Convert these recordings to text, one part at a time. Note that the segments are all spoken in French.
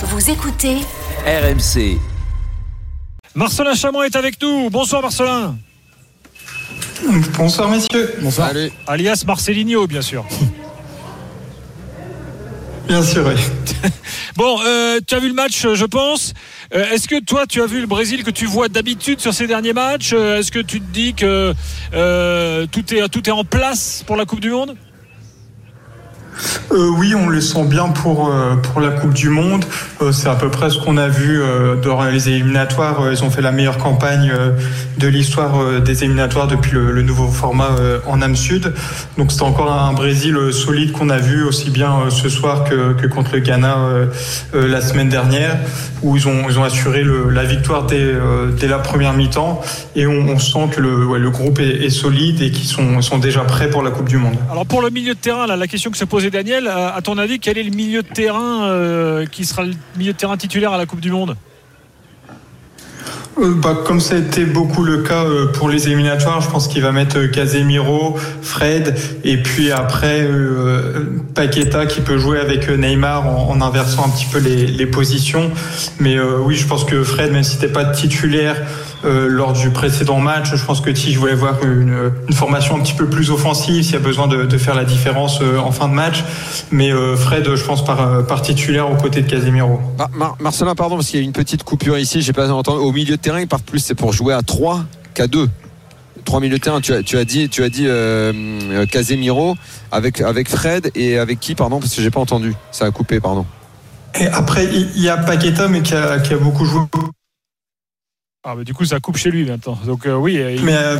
Vous écoutez RMC. Marcelin Chamon est avec nous. Bonsoir Marcelin. Bonsoir messieurs. Bonsoir. Alias Marcelinho, bien sûr. Bien sûr, oui. Bon, euh, tu as vu le match, je pense. Euh, Est-ce que toi, tu as vu le Brésil que tu vois d'habitude sur ces derniers matchs? Euh, Est-ce que tu te dis que euh, tout, est, tout est en place pour la Coupe du Monde? Euh, oui, on le sent bien pour, euh, pour la Coupe du Monde. Euh, c'est à peu près ce qu'on a vu dans les éliminatoires. Ils ont fait la meilleure campagne de l'histoire des éliminatoires depuis le, nouveau format en âme sud. Donc c'est encore un Brésil solide qu'on a vu aussi bien ce soir que, que contre le Ghana la semaine dernière, où ils ont, ils ont assuré la victoire dès, dès la première mi-temps. Et on, sent que le, le groupe est, est solide et qu'ils sont, sont déjà prêts pour la Coupe du Monde. Alors pour le milieu de terrain, là, la question que se posait Daniel, à ton avis, quel est le milieu de terrain euh, qui sera le milieu de terrain titulaire à la Coupe du Monde? Euh, bah, comme ça a été beaucoup le cas euh, pour les éliminatoires, je pense qu'il va mettre Casemiro, Fred, et puis après Paqueta qui peut jouer avec Neymar en, inversant un petit peu les, positions. Mais oui, je pense que Fred, même si n'était pas titulaire euh, lors du précédent match, je pense que Tige voulait voir une, une formation un petit peu plus offensive s'il y a besoin de, de faire la différence euh, en fin de match. Mais euh, Fred, je pense par, par titulaire aux côtés de Casemiro. Mar- Marcelin, pardon, parce qu'il y a une petite coupure ici, j'ai pas entendu. Au milieu de terrain, ils partent plus, c'est pour jouer à 3 qu'à 2. Trois milieux de terrain, tu as, tu as dit, tu as dit euh, Casemiro avec, avec Fred et avec qui, pardon, parce que j'ai pas entendu. Ça a coupé, pardon. Et après, il il y a Paqueta, mais qui a, qui a beaucoup joué. Ah, bah, Du coup, ça coupe chez lui maintenant. Donc euh, oui, il- Mais euh,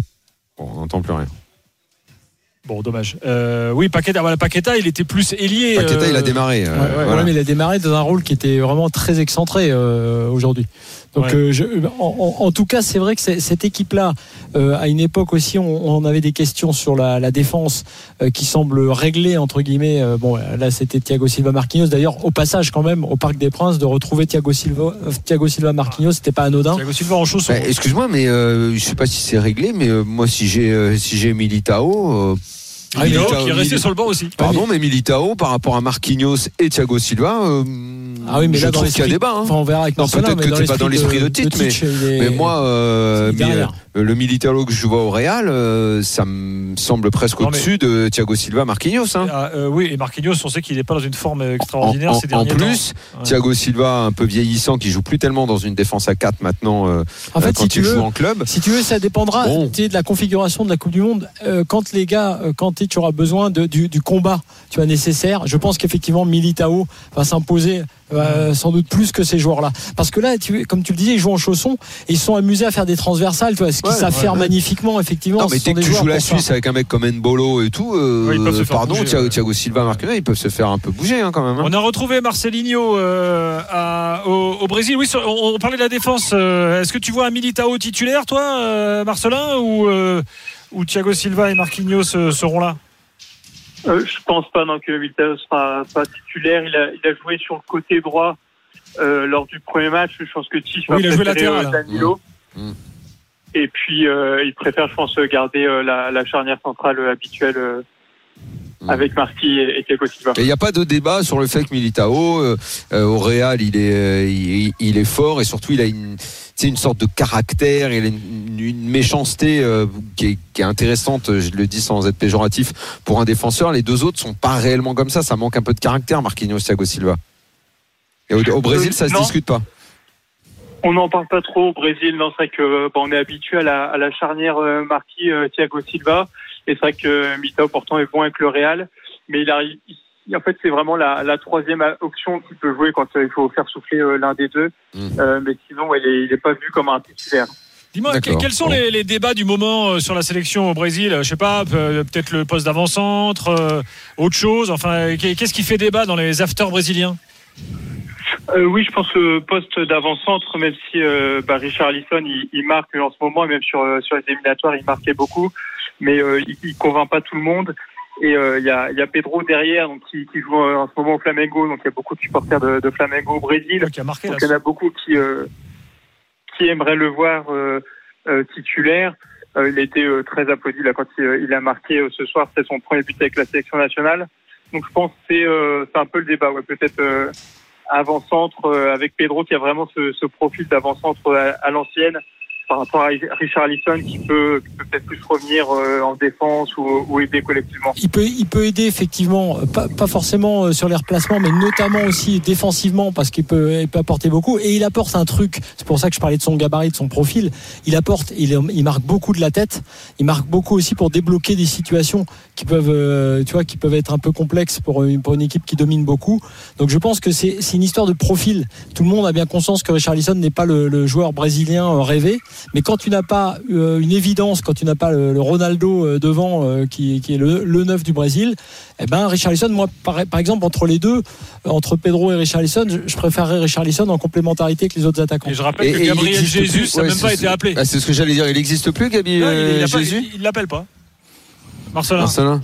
Bon, on n'entend plus rien. bon, dommage. Euh, oui, Paqueta, voilà, Paqueta, il était plus ailier. Paqueta, euh, il a démarré. euh, Ouais, ouais, voilà. ouais, mais il a démarré dans un rôle qui était vraiment très excentré euh, aujourd'hui. Donc, Ouais. euh, je- en, tout cas, c'est vrai que cette équipe-là, euh, à une époque aussi, on, on avait des questions sur la, la défense euh, qui semble réglée entre guillemets. Euh, bon, là, c'était Thiago Silva, Marquinhos. D'ailleurs, au passage, quand même, au Parc des Princes, de retrouver Thiago Silva, Thiago Silva, Marquinhos, c'était pas anodin. Thiago Silva en chaussons. Bah, Excuse-moi, mais euh, je sais pas si c'est réglé, mais euh, moi, si j'ai euh, si j'ai Militao. Ah, Militao, Militao- qui est resté Mili- sur le banc aussi. Pardon, mais Militao, par rapport à Marquinhos et Thiago Silva, euh, Ah oui, mais je là, trouve qu'il y a débat. hein. Enfin, on verra avec Non, peut-être mais que t'es pas dans l'esprit de Tite, mais- Tite, il est- Mais moi, euh, euh, le Militao que je vois au Real, euh, ça me semble presque mais- au-dessus de Thiago Silva, Marquinhos. hein. Ah, euh, oui, et Marquinhos, on sait qu'il n'est pas dans une forme En, extraordinaire en- ces en derniers plus, temps. Ouais. Thiago Silva, un peu vieillissant, qui joue plus tellement dans une défense à 4 maintenant euh, En fait, quand si tu veux, joue en club. Si tu veux, ça dépendra Bon. de la configuration de la Coupe du Monde. Euh, quand les gars, quand tu auras besoin de, du, du combat, tu vois nécessaire. Je pense qu'effectivement Militao va s'imposer euh, sans doute plus que ces joueurs-là. Parce que là, tu, comme tu le disais, ils jouent en chaussons et ils sont amusés à faire des transversales, tu vois, ce qu'ils Ouais, savent ouais, faire magnifiquement, effectivement. Non, mais dès que tu joues la. Suisse avec un mec comme Mbolo et tout, euh, Oui, ils peuvent se faire pardon, bouger, Thiago, Silva, Marquinhos, ils peuvent se faire un peu bouger hein, quand même. hein. On a retrouvé Marcelinho euh, à- au, au Brésil. Oui, sur- on, on parlait de la défense. euh, Est-ce que tu vois un Militao titulaire, toi, euh, Marcelin, ou, euh, ou Thiago Silva et Marquinhos euh, seront là? Euh, je pense pas non, que Militao sera pas titulaire. Il a, il a joué sur le côté droit euh, lors du premier match. Je pense que Tisch va Oui, il a joué latéral. euh, Danilo. Mmh. Mmh. Et puis euh, il préfère, je pense, garder euh, la, la charnière centrale habituelle euh, Mmh. avec Marquis et, Thiago Silva. Il n'y a pas de débat sur le fait que Militao, euh, euh, au Real, il est, euh, il, il est fort et surtout il a une, une sorte de caractère, il a une, une méchanceté euh, qui, est, qui est intéressante, je le dis sans être péjoratif, pour un défenseur. Les deux autres sont pas réellement comme ça, ça manque un peu de caractère, Marquinhos, Thiago Silva. Et au, au Brésil, ça se non. discute pas. On n'en parle pas trop au Brésil. Non, c'est vrai que on est habitué à la, à la charnière Marquis Thiago Silva. Et c'est vrai que Militao pourtant est bon avec le Real, mais il arrive. il- En fait, c'est vraiment la, la troisième option qu'il peut jouer quand euh, il faut faire souffler euh, l'un des deux. Mhm. Euh, mais sinon, il est, il est pas vu comme un titulaire. Dis-moi, quels sont Bon. les, les débats du moment sur la sélection au Brésil? Je sais pas, pe- peut-être le poste d'avant-centre, euh, autre chose? Enfin, qu'est- qu'est-ce qui fait débat dans les afters brésiliens? Euh, oui, je pense que poste d'avant-centre, même si euh, bah, Richard Lisson il, il marque en ce moment, et même sur, sur les éliminatoires, il marquait beaucoup, mais euh, il, il convainc pas tout le monde. Et euh, il y, a, y a Pedro derrière, donc qui, qui joue en ce moment au Flamengo, donc il y a beaucoup de supporters de, de Flamengo au Brésil. qui a marqué Donc il y en a beaucoup qui euh, qui aimeraient le voir euh, euh, titulaire. Euh, il a été euh, très applaudi là quand il, il a marqué euh, ce soir. C'est son premier but avec la sélection nationale. Donc je pense que c'est euh, c'est un peu le débat. Ouais, peut-être euh, avant-centre avec Pedro qui a vraiment ce, ce profil d'avant-centre à, à l'ancienne par rapport à Richard Allison qui peut, peut-être plus revenir euh, en défense ou, aider collectivement. Il peut, il peut aider effectivement, pas, pas, forcément euh, sur les replacements, mais notamment aussi défensivement parce qu'il peut, peut apporter beaucoup. Et il apporte un truc, c'est pour ça que je parlais de son gabarit, de son profil. Il apporte, il, marque beaucoup de la tête, il marque beaucoup aussi pour débloquer des situations qui peuvent, euh, tu vois, qui peuvent être un peu complexes pour une, pour une équipe qui domine beaucoup. Donc je pense que c'est une histoire de profil. Tout le monde a bien conscience que Richard Allison n'est pas le joueur brésilien rêvé. Mais quand tu n'as pas euh, une évidence, quand tu n'as pas le, Ronaldo euh, devant, euh, qui, qui, est le, le neuf du Brésil, eh ben Richarlison, moi, par, par, exemple, entre les deux, entre Pedro et Richarlison, je, je préférerais Richarlison en complémentarité avec les autres attaquants. Et je rappelle et, que Gabriel Jésus, n'a même pas été appelé. Ah, c'est ce que j'allais dire. Il n'existe plus, Gabi non, il, il Jésus. Il l'appelle pas. Marcelin. Marcelin.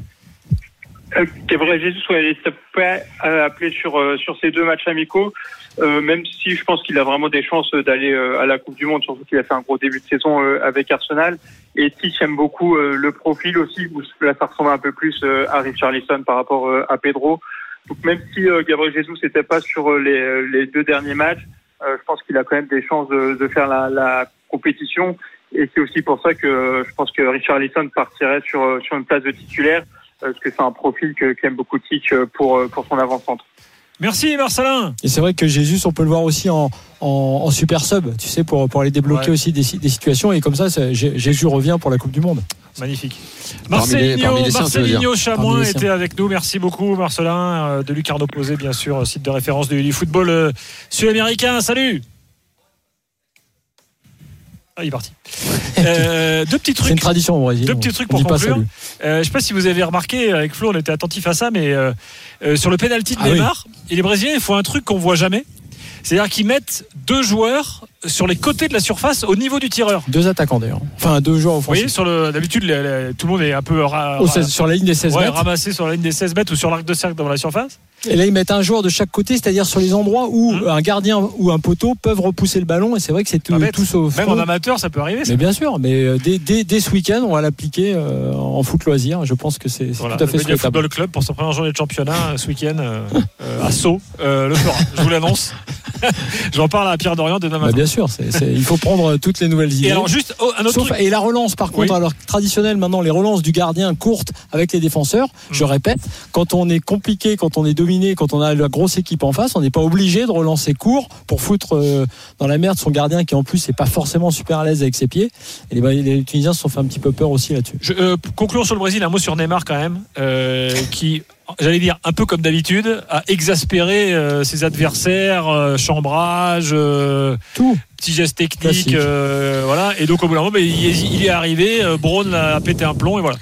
Euh, Gabriel Jesus, ouais, il pas appelé sur euh, sur ces deux matchs amicaux, euh, même si je pense qu'il a vraiment des chances d'aller euh, à la Coupe du Monde, surtout qu'il a fait un gros début de saison euh, avec Arsenal. Et si j'aime beaucoup le profil aussi, où là ça ressemble un peu plus à Richarlison par rapport à Pedro. Donc même si Gabriel Jesus n'était pas sur les, les deux derniers matchs, je pense qu'il a quand même des chances de, de faire la, la compétition. Et c'est aussi pour ça que je pense que Richarlison partirait sur sur une place de titulaire parce que c'est un profil que qu'aime beaucoup Tic pour, pour son avant-centre. Merci Marcelin. Et c'est vrai que Jésus, on peut le voir aussi en, en, en super sub, tu sais, pour, pour aller débloquer ouais. aussi des, des, situations. Et comme ça, Jésus revient pour la Coupe du Monde. Magnifique. Marcelinho, Marcelinho Chamoin était avec nous. Merci beaucoup, Marcelin, euh, de Lucarno Posé, bien sûr, site de référence du, du football euh, sud-américain. Salut. Ah, il est parti. Euh, deux petits trucs. C'est une tradition au Brésil. Deux petits trucs pour conclure. Euh, je ne sais pas si vous avez remarqué, avec Flo, on était attentif à ça, mais euh, sur le penalty de ah Neymar, oui. et les Brésiliens, il faut un truc qu'on voit jamais. C'est-à-dire qu'ils mettent deux joueurs sur les côtés de la surface au niveau du tireur. Deux attaquants d'ailleurs. Enfin, deux joueurs offensifs. Vous voyez, sur le, d'habitude, tout le monde est un peu ra, ra, 16, sur la ligne des 16 ouais, mètres. ramassé sur la ligne des 16 mètres ou sur l'arc de cercle dans la surface. Et là, ils mettent un joueur de chaque côté, c'est-à-dire sur les endroits où mmh. un gardien ou un poteau peuvent repousser le ballon. Et c'est vrai que c'est tout, tout sauf. Même en amateur, ça peut arriver. Mais bien sûr, mais dès, dès, dès ce week-end, on va l'appliquer euh, en foot loisir. Je pense que c'est voilà, tout à fait le Football Club pour sa première journée de championnat ce week-end euh, euh, à Sceaux euh, le fera. Je vous l'annonce. J'en parle à Pierre Dorian demain matin. Bah bien sûr, c est, c est, il faut prendre toutes les nouvelles idées. Et alors juste oh, un autre Sauf, truc. Et la relance, par contre, oui. alors traditionnelle maintenant, les relances du gardien courtes avec les défenseurs. Mmh. Je répète, quand on est compliqué, quand on est dominé, quand on a la grosse équipe en face, on n'est pas obligé de relancer court pour foutre euh, dans la merde son gardien qui en plus n'est pas forcément super à l'aise avec ses pieds. Et les, les, Tunisiens se sont fait un petit peu peur aussi là-dessus. Euh, concluons sur le Brésil, un mot sur Neymar quand même, euh, qui j'allais dire un peu comme d'habitude, a exaspéré euh, ses adversaires, euh, chambrage, euh, tout, petits gestes techniques, voilà. Et donc au bout d'un moment, il, est, il, est, arrivé, Braun a pété un plomb et voilà.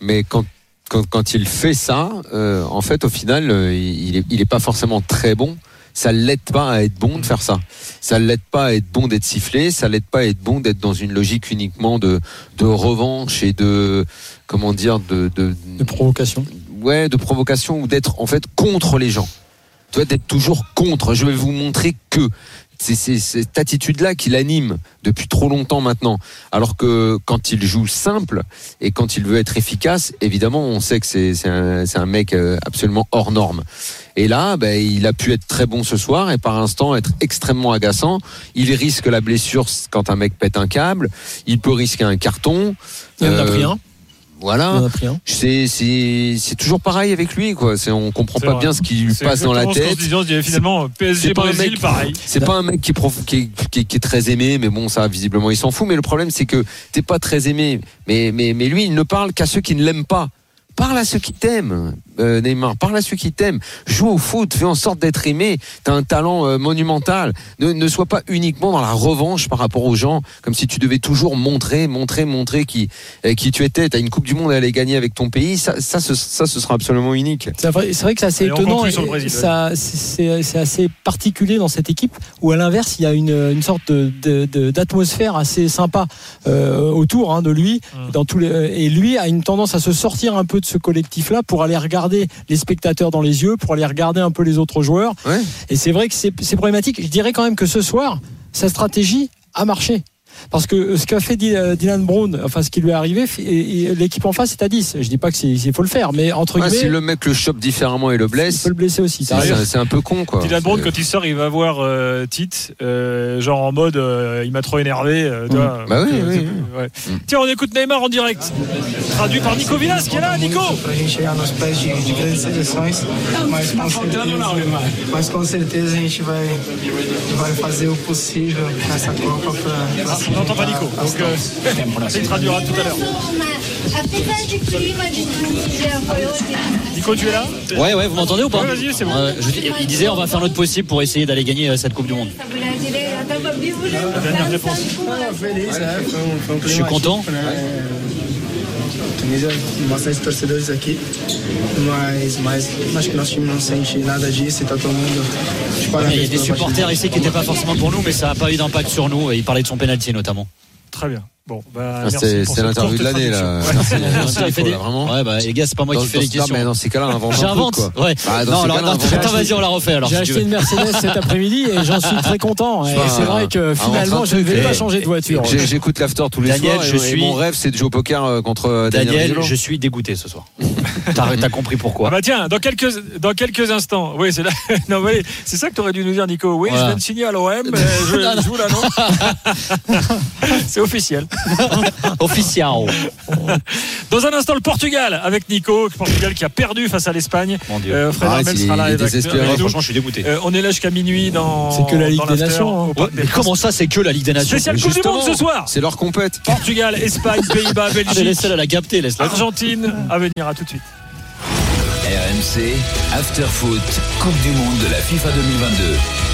Mais quand quand, quand il fait ça, en fait, au final, il est, il est pas forcément très bon ça l'aide pas à être bon de faire ça. Ça l'aide pas à être bon d'être sifflé, ça l'aide pas à être bon d'être dans une logique uniquement de, de revanche et de comment dire de, de, de provocation. Ouais, de provocation ou d'être en fait contre les gens. Tu vois, d'être toujours contre. Je vais vous montrer que c'est cette attitude-là qui l'anime depuis trop longtemps maintenant. Alors que quand il joue simple et quand il veut être efficace, évidemment, on sait que c'est un, un, mec euh, absolument hors norme. Et là, ben, il a pu être très bon ce soir et par instant être extrêmement agaçant. Il risque la blessure quand un mec pète un câble. Il peut risquer un carton. Il en a pris un. Voilà. C'est c'est toujours pareil avec lui quoi. On comprend pas vrai. bien ce qui lui passe dans la tête. Se finalement PSG pas Brésil mec, pareil. C'est pas un mec qui est, prof, qui, est, qui, est, qui est, très aimé, mais bon ça visiblement il s'en fout. Mais le problème c'est que t'es pas très aimé. Mais mais mais lui il ne parle qu'à ceux qui ne l'aiment pas. Parle à ceux qui t'aiment, euh, Neymar. Parle à ceux qui t'aiment. Joue au foot, fais en sorte d'être aimé. T'as un talent euh, monumental. Ne, ne sois pas uniquement dans la revanche par rapport aux gens, comme si tu devais toujours montrer, montrer, montrer qui, euh, qui tu étais. T'as une Coupe du Monde à aller gagner avec ton pays. Ça, ça, ce, ça, ce sera absolument unique. C'est vrai, vrai, que c'est assez étonnant. Et ça, c'est assez particulier dans cette équipe où, à l'inverse, il y a une, une sorte d'atmosphère assez sympa euh, autour hein, de lui. Mmh. Dans tous les, et lui a une tendance à se sortir un peu de ce collectif-là pour aller regarder les spectateurs dans les yeux, pour aller regarder un peu les autres joueurs. Ouais. Et c'est vrai que c'est problématique. Je dirais quand même que ce soir, sa stratégie a marché. Parce que ce qu'a fait euh, Dylan Brown, enfin ce qui lui est arrivé, l'équipe en face est à 10. Je dis pas que c'est- il faut le faire, mais entre Ouais, si guillemets, le mec le chope différemment et le il blesse, peut le blesser aussi. c'est un peu con quoi. Dylan Brown, quand il sort, il va voir euh, Tite, euh, genre en mode euh, il m'a trop énervé. euh, vois. Bah oui, oui, ouais. Tiens, on écoute Neymar en direct. Traduit par Nico Villas qui est là, Nico. Pra gente chegar nos pés de, de grandes seleções, mas com, certeza, mas com certeza a gente vai, vai fazer o possível nessa Copa para On n'entend pas Nico. Donc, euh, il traduira tout à l'heure. Nico, tu es là Ouais, ouais, vous m'entendez ou pas Ouais, vas-y, c'est bon. Euh, je il disait on va faire notre possible pour essayer d'aller gagner euh, cette Coupe du Monde. dernière réponse. Je suis content. Atípico, né? Tunísia, bastante torcedores aqui, mas, mas acho que nosso time não sente nada disso e tá todo mundo de Il y a des supporters ici qui n'étaient pas forcément pour nous, mais ça n'a pas eu d'impact sur nous. Et il parlait de son penalty notamment. Très bien. Bon, bah, Ah, C'est l'interview de l'année là. Ouais. Merci, Il des- là, vraiment. Ouais, bah les gars, c'est pas moi Dans- qui fais les non, questions. mais dans ces cas-là, invente J'invente. Ouais. Ah, non, alors, non, attends, vas-y, on la refait alors. J'ai si acheté une Mercedes cet après-midi et j'en suis très content. Et c'est vrai que finalement, je ne vais pas Et- changer de voiture. J'écoute l'after tous les soirs et, mon rêve c'est de jouer au poker euh, contre euh, Daniel, je suis dégoûté ce soir. T'as compris Ah pourquoi. bah tiens, dans quelques, dans quelques instants. Oui, c'est là. Non, mais c'est ça que tu aurais dû nous dire, Nico. Oui, je viens de signer à l'OM. Je, Non, non. je vous l'annonce. c'est officiel. Officiel. Dans un instant, le Portugal avec Nico. Le Portugal qui a perdu face à l'Espagne. Mon Dieu. Euh, Fred Arrête, Armel il sera là avec- franchement, je suis dégoûté. Euh, on est là jusqu'à minuit dans. C'est que la Ligue des Nations, hein. Mais comment ça, c'est que la Ligue des Nations Spécial Coupe du Monde ce soir. C'est leur compète. Portugal, Espagne, Pays-Bas, Ah, Belgique, laisse-la la capter, laisse-la. Argentine. À venir, à tout de suite. RMC, After Foot, Coupe du Monde de la FIFA 2022.